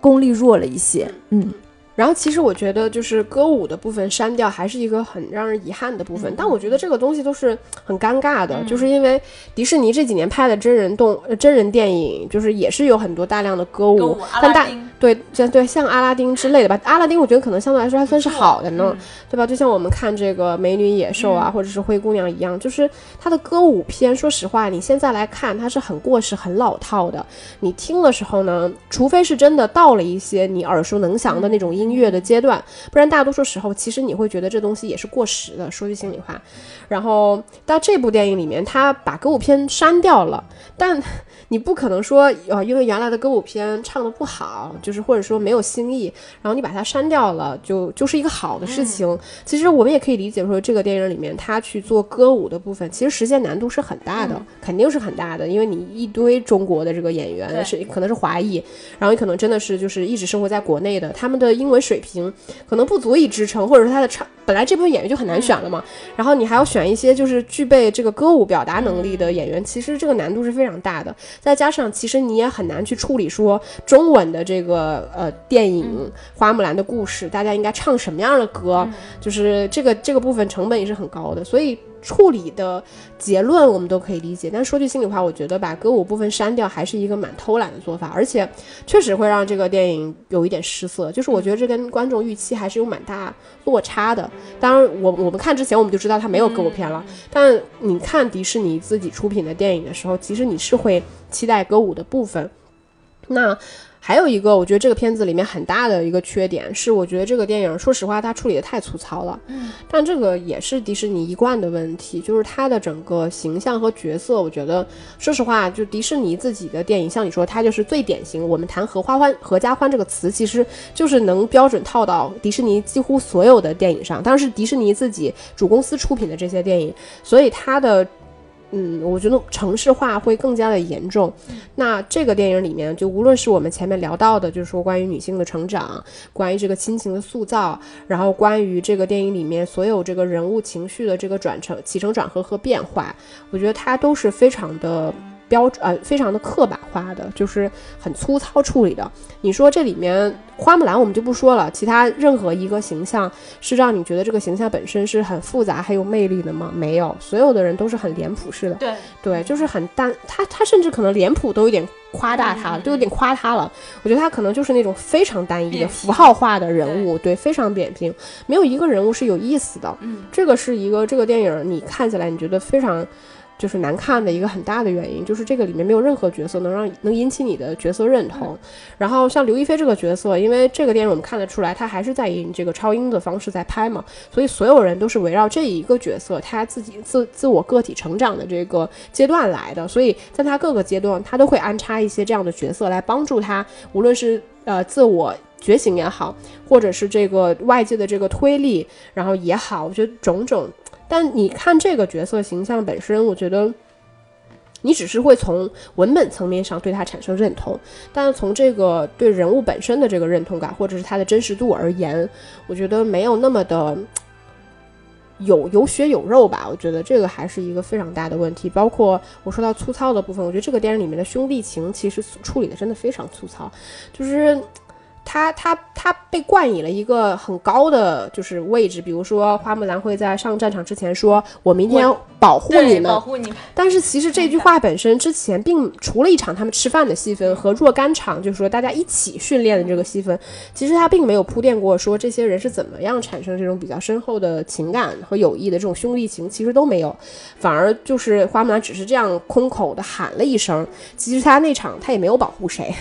功力弱了一些，嗯。然后其实我觉得，就是歌舞的部分删掉，还是一个很让人遗憾的部分。但我觉得这个东西都是很尴尬的，就是因为迪士尼这几年拍的真人动真人电影，就是也是有很多大量的歌舞，但大。对，像对像阿拉丁之类的吧，阿拉丁我觉得可能相对来说还算是好的呢，对吧？就像我们看这个美女野兽啊，或者是灰姑娘一样，就是它的歌舞片，说实话，你现在来看它是很过时、很老套的。你听的时候呢，除非是真的到了一些你耳熟能详的那种音乐的阶段，不然大多数时候其实你会觉得这东西也是过时的。说句心里话，然后到这部电影里面，他把歌舞片删掉了，但。你不可能说，呃，因为原来的歌舞片唱的不好，就是或者说没有新意，然后你把它删掉了，就就是一个好的事情。其实我们也可以理解说，这个电影里面他去做歌舞的部分，其实实现难度是很大的，肯定是很大的，因为你一堆中国的这个演员是可能是华裔，然后也可能真的是就是一直生活在国内的，他们的英文水平可能不足以支撑，或者说他的唱本来这部分演员就很难选了嘛，然后你还要选一些就是具备这个歌舞表达能力的演员，其实这个难度是非常大的。再加上，其实你也很难去处理说中文的这个呃电影《花木兰》的故事，大家应该唱什么样的歌，就是这个这个部分成本也是很高的，所以。处理的结论我们都可以理解，但说句心里话，我觉得把歌舞部分删掉还是一个蛮偷懒的做法，而且确实会让这个电影有一点失色。就是我觉得这跟观众预期还是有蛮大落差的。当然，我我们看之前我们就知道它没有歌舞片了，但你看迪士尼自己出品的电影的时候，其实你是会期待歌舞的部分。那。还有一个，我觉得这个片子里面很大的一个缺点是，我觉得这个电影，说实话，它处理的太粗糙了。嗯，但这个也是迪士尼一贯的问题，就是它的整个形象和角色，我觉得，说实话，就迪士尼自己的电影，像你说，它就是最典型。我们谈合花欢、合家欢这个词，其实就是能标准套到迪士尼几乎所有的电影上。当然是迪士尼自己主公司出品的这些电影，所以它的。嗯，我觉得城市化会更加的严重。那这个电影里面，就无论是我们前面聊到的，就是说关于女性的成长，关于这个亲情的塑造，然后关于这个电影里面所有这个人物情绪的这个转成起承转合和变化，我觉得它都是非常的。标准呃，非常的刻板化的，就是很粗糙处理的。你说这里面花木兰我们就不说了，其他任何一个形象是让你觉得这个形象本身是很复杂很有魅力的吗？没有，所有的人都是很脸谱式的。对对，就是很单，他他甚至可能脸谱都有点夸大他，都有点夸他了。我觉得他可能就是那种非常单一的符号化的人物，对，非常扁平，没有一个人物是有意思的。嗯，这个是一个这个电影你看起来你觉得非常。就是难看的一个很大的原因，就是这个里面没有任何角色能让能引起你的角色认同。然后像刘亦菲这个角色，因为这个电影我们看得出来，她还是在以这个超英的方式在拍嘛，所以所有人都是围绕这一个角色，她自己自自我个体成长的这个阶段来的。所以在她各个阶段，她都会安插一些这样的角色来帮助她，无论是呃自我觉醒也好，或者是这个外界的这个推力，然后也好，我觉得种种。但你看这个角色形象本身，我觉得。你只是会从文本层面上对他产生认同，但是从这个对人物本身的这个认同感，或者是他的真实度而言，我觉得没有那么的有有血有肉吧。我觉得这个还是一个非常大的问题。包括我说到粗糙的部分，我觉得这个电影里面的兄弟情其实处理的真的非常粗糙，就是。他他他被冠以了一个很高的就是位置，比如说花木兰会在上战场之前说：“我明天保护你们。”保护你。但是其实这句话本身之前并除了一场他们吃饭的戏份和若干场就是说大家一起训练的这个戏份，其实他并没有铺垫过说这些人是怎么样产生这种比较深厚的情感和友谊的这种兄弟情，其实都没有，反而就是花木兰只是这样空口的喊了一声，其实他那场他也没有保护谁。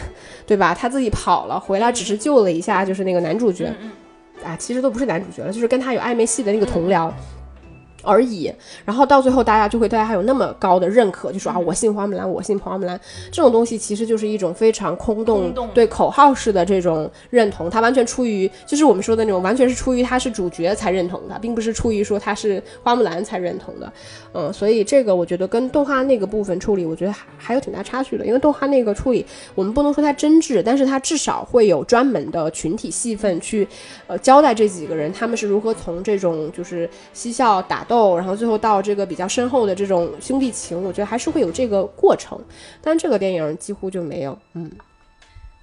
对吧？他自己跑了，回来只是救了一下，就是那个男主角，啊，其实都不是男主角了，就是跟他有暧昧戏的那个同僚。而已，然后到最后，大家就会对他有那么高的认可，就说啊，我信花木兰，我信花木兰。这种东西其实就是一种非常空洞、对口号式的这种认同，他完全出于就是我们说的那种，完全是出于他是主角才认同的，并不是出于说他是花木兰才认同的。嗯，所以这个我觉得跟动画那个部分处理，我觉得还还有挺大差距的。因为动画那个处理，我们不能说它真挚，但是它至少会有专门的群体戏份去，呃，交代这几个人他们是如何从这种就是嬉笑打。斗，然后最后到这个比较深厚的这种兄弟情，我觉得还是会有这个过程，但这个电影几乎就没有，嗯。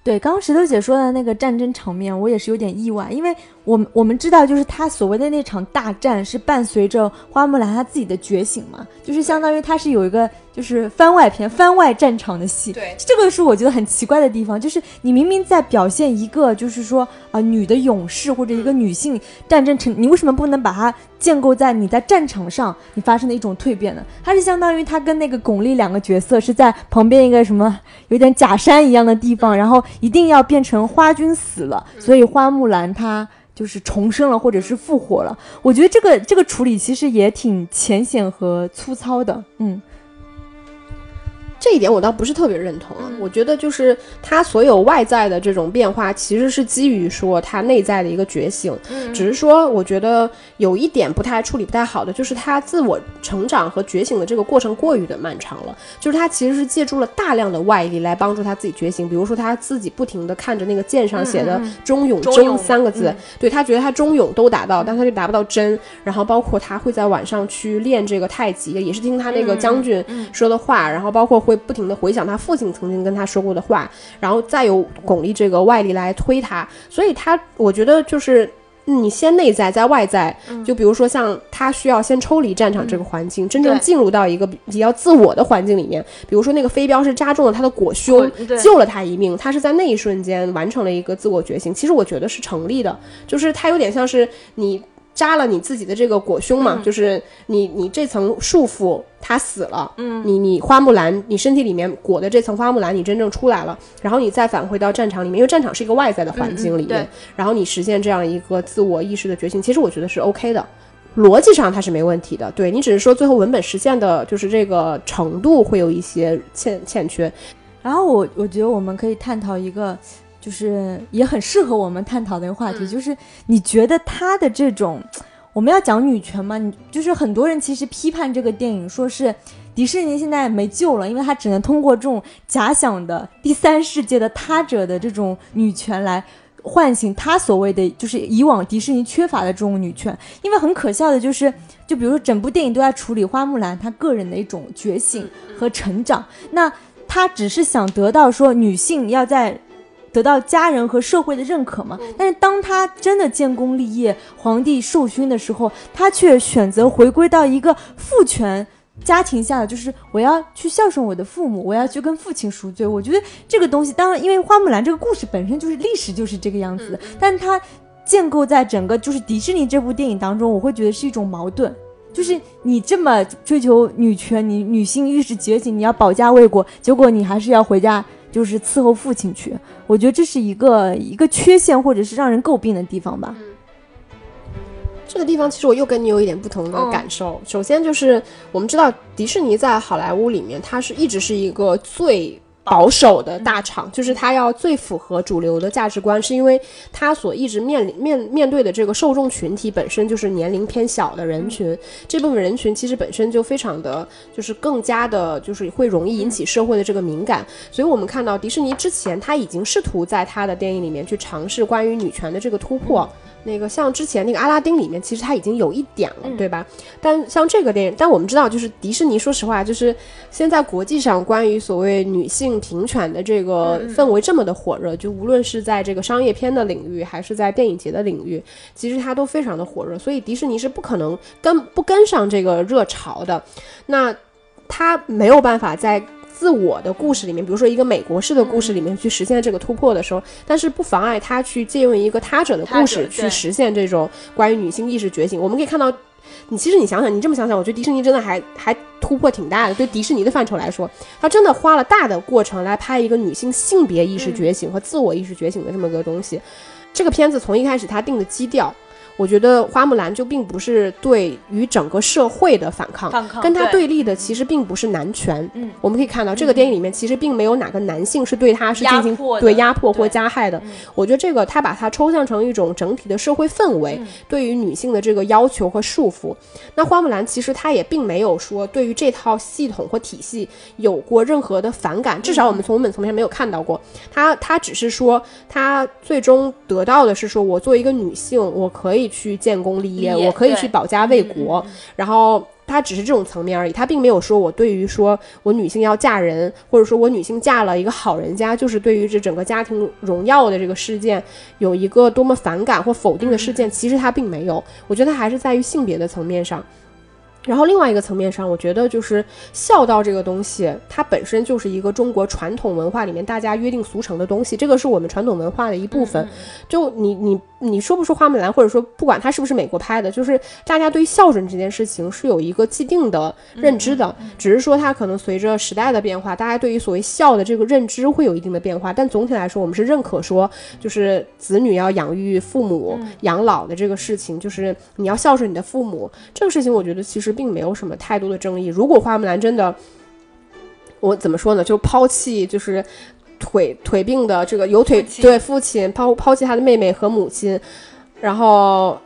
对，刚刚石头姐说的那个战争场面，我也是有点意外，因为我们我们知道，就是他所谓的那场大战是伴随着花木兰她自己的觉醒嘛，就是相当于他是有一个就是番外篇、番外战场的戏。对，这个是我觉得很奇怪的地方，就是你明明在表现一个就是说啊女的勇士或者一个女性战争成，你为什么不能把它建构在你在战场上你发生的一种蜕变呢？它是相当于他跟那个巩俐两个角色是在旁边一个什么有点假山一样的地方，然后。一定要变成花君死了，所以花木兰她就是重生了，或者是复活了。我觉得这个这个处理其实也挺浅显和粗糙的，嗯。这一点我倒不是特别认同啊，我觉得就是他所有外在的这种变化，其实是基于说他内在的一个觉醒。嗯，只是说我觉得有一点不太处理不太好的，就是他自我成长和觉醒的这个过程过于的漫长了。就是他其实是借助了大量的外力来帮助他自己觉醒，比如说他自己不停的看着那个剑上写的“忠勇真”三个字，对他觉得他忠勇都达到，但他就达不到真。然后包括他会在晚上去练这个太极，也是听他那个将军说的话，然后包括。会不停的回想他父亲曾经跟他说过的话，然后再由巩俐这个外力来推他，所以他我觉得就是你先内在在外在，就比如说像他需要先抽离战场这个环境，真正进入到一个比较自我的环境里面，比如说那个飞镖是扎中了他的裹胸，救了他一命，他是在那一瞬间完成了一个自我觉醒，其实我觉得是成立的，就是他有点像是你。扎了你自己的这个裹胸嘛，就是你你这层束缚，它死了。嗯，你你花木兰，你身体里面裹的这层花木兰，你真正出来了，然后你再返回到战场里面，因为战场是一个外在的环境里面，然后你实现这样一个自我意识的觉醒，其实我觉得是 OK 的，逻辑上它是没问题的。对你只是说最后文本实现的就是这个程度会有一些欠欠缺，然后我我觉得我们可以探讨一个。就是也很适合我们探讨的一个话题，就是你觉得他的这种，我们要讲女权吗？你就是很多人其实批判这个电影，说是迪士尼现在没救了，因为他只能通过这种假想的第三世界的他者的这种女权来唤醒他所谓的就是以往迪士尼缺乏的这种女权。因为很可笑的就是，就比如说整部电影都在处理花木兰她个人的一种觉醒和成长，那她只是想得到说女性要在。得到家人和社会的认可嘛？但是当他真的建功立业、皇帝授勋的时候，他却选择回归到一个父权家庭下的，就是我要去孝顺我的父母，我要去跟父亲赎罪。我觉得这个东西，当然，因为花木兰这个故事本身就是历史就是这个样子，但它建构在整个就是迪士尼这部电影当中，我会觉得是一种矛盾，就是你这么追求女权，你女性意识觉醒，你要保家卫国，结果你还是要回家。就是伺候父亲去，我觉得这是一个一个缺陷，或者是让人诟病的地方吧。这个地方其实我又跟你有一点不同的感受。首先就是我们知道迪士尼在好莱坞里面，它是一直是一个最保守的大厂，就是它要最符合主流的价值观，是因为它所一直面临面面对的这个受众群体本身就是年龄偏小的人群，这部分人群其实本身就非常的就是更加的，就是会容易引起社会的这个敏感，所以我们看到迪士尼之前他已经试图在他的电影里面去尝试关于女权的这个突破。那个像之前那个阿拉丁里面，其实它已经有一点了，对吧？但像这个电影，但我们知道，就是迪士尼，说实话，就是现在国际上关于所谓女性平权的这个氛围这么的火热，就无论是在这个商业片的领域，还是在电影节的领域，其实它都非常的火热。所以迪士尼是不可能跟不跟上这个热潮的，那它没有办法在。自我的故事里面，比如说一个美国式的故事里面去实现这个突破的时候，但是不妨碍他去借用一个他者的故事去实现这种关于女性意识觉醒。我们可以看到，你其实你想想，你这么想想，我觉得迪士尼真的还还突破挺大的。对迪士尼的范畴来说，他真的花了大的过程来拍一个女性性别意识觉醒和自我意识觉醒的这么个东西。这个片子从一开始他定的基调。我觉得花木兰就并不是对于整个社会的反抗，跟他对立的其实并不是男权。嗯，我们可以看到这个电影里面其实并没有哪个男性是对他是进行对压迫或加害的。我觉得这个他把它抽象成一种整体的社会氛围，对于女性的这个要求和束缚。那花木兰其实她也并没有说对于这套系统或体系有过任何的反感，至少我们从文本层面上没有看到过。她她只是说她最终得到的是说我作为一个女性，我可以。去建功立业，我可以去保家卫国，然后他只是这种层面而已，他并没有说我对于说我女性要嫁人，或者说我女性嫁了一个好人家，就是对于这整个家庭荣耀的这个事件有一个多么反感或否定的事件，其实他并没有，我觉得他还是在于性别的层面上。然后另外一个层面上，我觉得就是孝道这个东西，它本身就是一个中国传统文化里面大家约定俗成的东西，这个是我们传统文化的一部分。就你你你说不说花木兰，或者说不管它是不是美国拍的，就是大家对于孝顺这件事情是有一个既定的认知的，只是说它可能随着时代的变化，大家对于所谓孝的这个认知会有一定的变化。但总体来说，我们是认可说，就是子女要养育父母、养老的这个事情，就是你要孝顺你的父母这个事情，我觉得其实。并没有什么太多的争议。如果花木兰真的，我怎么说呢？就抛弃就是腿腿病的这个有腿对父亲抛抛弃他的妹妹和母亲，然后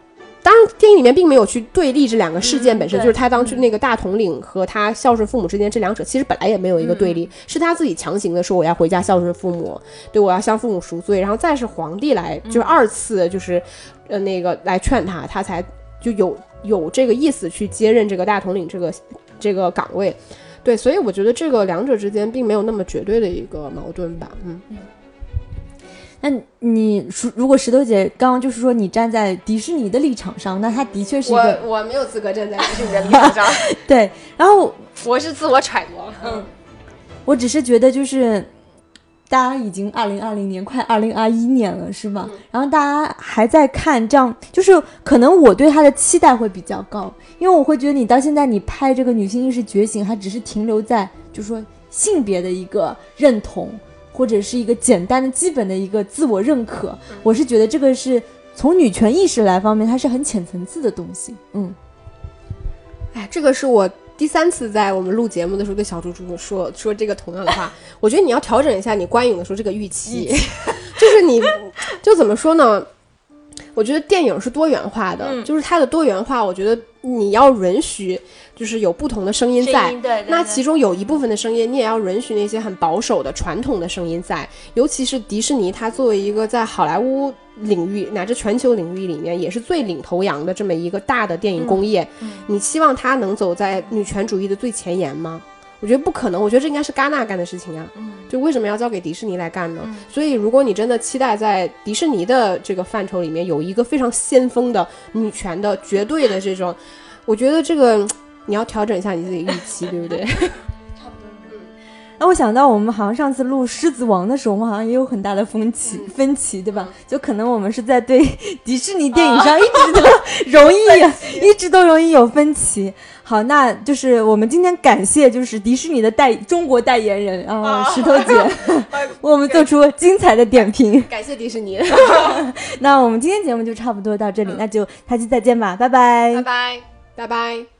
当然电影里面并没有去对立这两个事件本身，就是他当去那个大统领和他孝顺父母之间这两者其实本来也没有一个对立，是他自己强行的说我要回家孝顺父母，对我要向父母赎罪，然后再是皇帝来就是二次就是呃那个来劝他，他才就有。有这个意思去接任这个大统领这个这个岗位，对，所以我觉得这个两者之间并没有那么绝对的一个矛盾吧，嗯。那你如果石头姐刚刚就是说你站在迪士尼的立场上，那他的确是一个我我没有资格站在迪士尼的立场上，对，然后我是自我揣摩，嗯，我只是觉得就是。大家已经二零二零年快二零二一年了，是吧？然后大家还在看，这样就是可能我对他的期待会比较高，因为我会觉得你到现在你拍这个女性意识觉醒，还只是停留在就是说性别的一个认同，或者是一个简单的基本的一个自我认可。我是觉得这个是从女权意识来方面，它是很浅层次的东西。嗯，哎，这个是我。第三次在我们录节目的时候，对小猪猪说 说这个同样的话，我觉得你要调整一下你观影的时候这个预期，就是你就怎么说呢？我觉得电影是多元化的，就是它的多元化，我觉得你要允许，就是有不同的声音在。那其中有一部分的声音，你也要允许那些很保守的传统的声音在。尤其是迪士尼，它作为一个在好莱坞领域乃至全球领域里面也是最领头羊的这么一个大的电影工业，你希望它能走在女权主义的最前沿吗？我觉得不可能，我觉得这应该是戛纳干的事情啊。嗯，就为什么要交给迪士尼来干呢？所以，如果你真的期待在迪士尼的这个范畴里面有一个非常先锋的女权的绝对的这种，我觉得这个你要调整一下你自己预期，对不对？那我想到，我们好像上次录《狮子王》的时候，我们好像也有很大的分歧，分歧，对吧？就可能我们是在对 迪士尼电影上一直都 容易，一直都容易有分歧。好，那就是我们今天感谢就是迪士尼的代中国代言人啊，石头姐，为我们做出精彩的点评。感谢迪士尼。那我们今天节目就差不多到这里，那就下期再见吧，拜拜，拜拜，拜拜。